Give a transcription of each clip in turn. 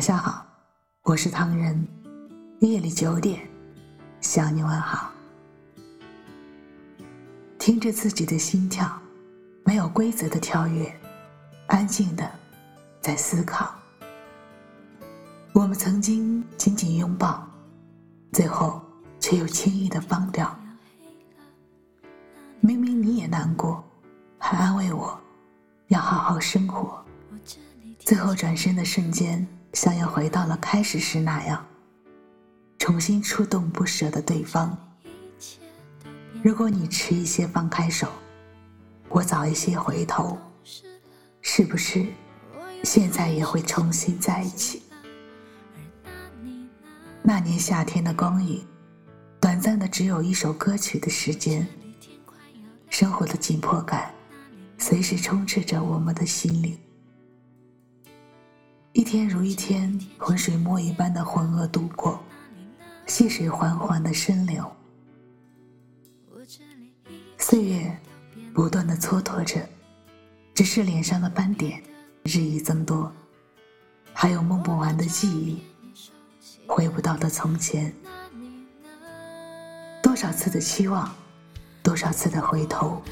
晚上好，我是唐人。夜里九点，向你问好。听着自己的心跳，没有规则的跳跃，安静的在思考。我们曾经紧紧拥抱，最后却又轻易的放掉。明明你也难过，还安慰我，要好好生活。最后转身的瞬间，像要回到了开始时那样，重新触动不舍的对方。如果你迟一些放开手，我早一些回头，是不是现在也会重新在一起？那年夏天的光影，短暂的只有一首歌曲的时间。生活的紧迫感，随时充斥着我们的心灵。一天如一天，浑水摸一般的浑噩度过，细水缓缓的深流。岁月不断的蹉跎着，只是脸上的斑点日益增多，还有梦不完的记忆，回不到的从前。多少次的期望。多少次的回头，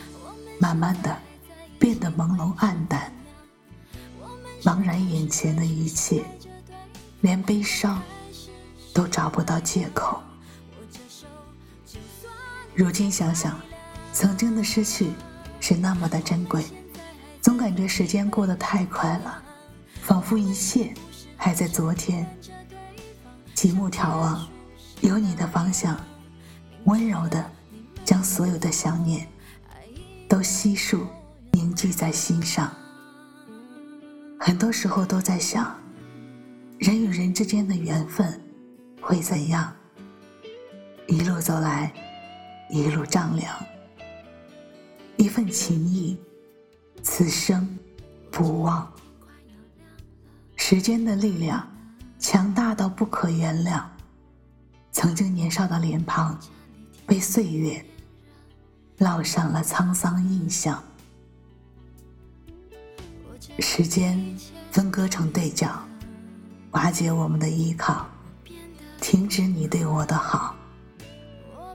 慢慢的变得朦胧暗淡，茫然眼前的一切，连悲伤都找不到借口。如今想想，曾经的失去是那么的珍贵，总感觉时间过得太快了，仿佛一切还在昨天。极目眺望，有你的方向，温柔的。将所有的想念都悉数凝聚在心上。很多时候都在想，人与人之间的缘分会怎样？一路走来，一路丈量，一份情谊，此生不忘。时间的力量强大到不可原谅，曾经年少的脸庞被岁月。烙上了沧桑印象，时间分割成对角，瓦解我们的依靠，停止你对我的好，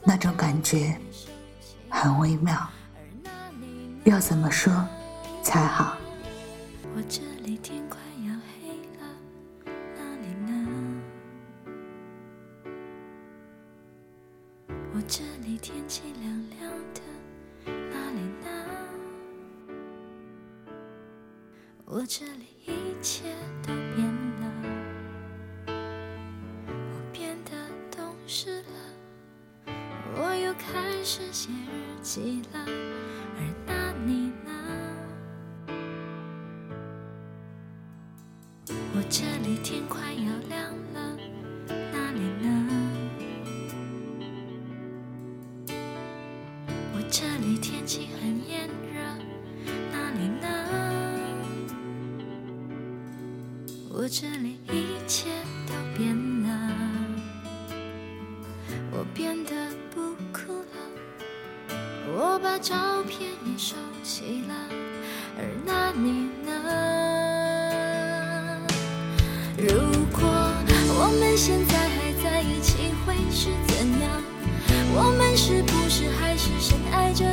那种感觉很微妙，要怎么说才好？我这里天气凉凉的，我这里一切都变了，我变得懂事了，我又开始写日记了，而那你呢？我这里天快要亮了，我这里一切都变了，我变得不哭了，我把照片也收起了，而那你呢？如果我们现在还在一起，会是怎样？我们是不是还是深爱着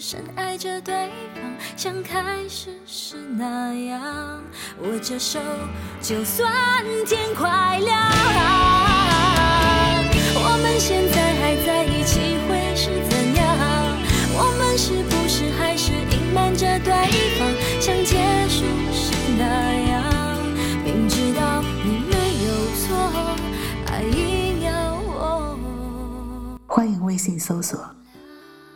深爱着对方，像开始时那样？握着手，就算天快亮。我们现在还在一起，会是怎样？我们是不是还是隐瞒着对方，像结束时那样？明知道你没有错，爱硬要我。欢迎微信搜索“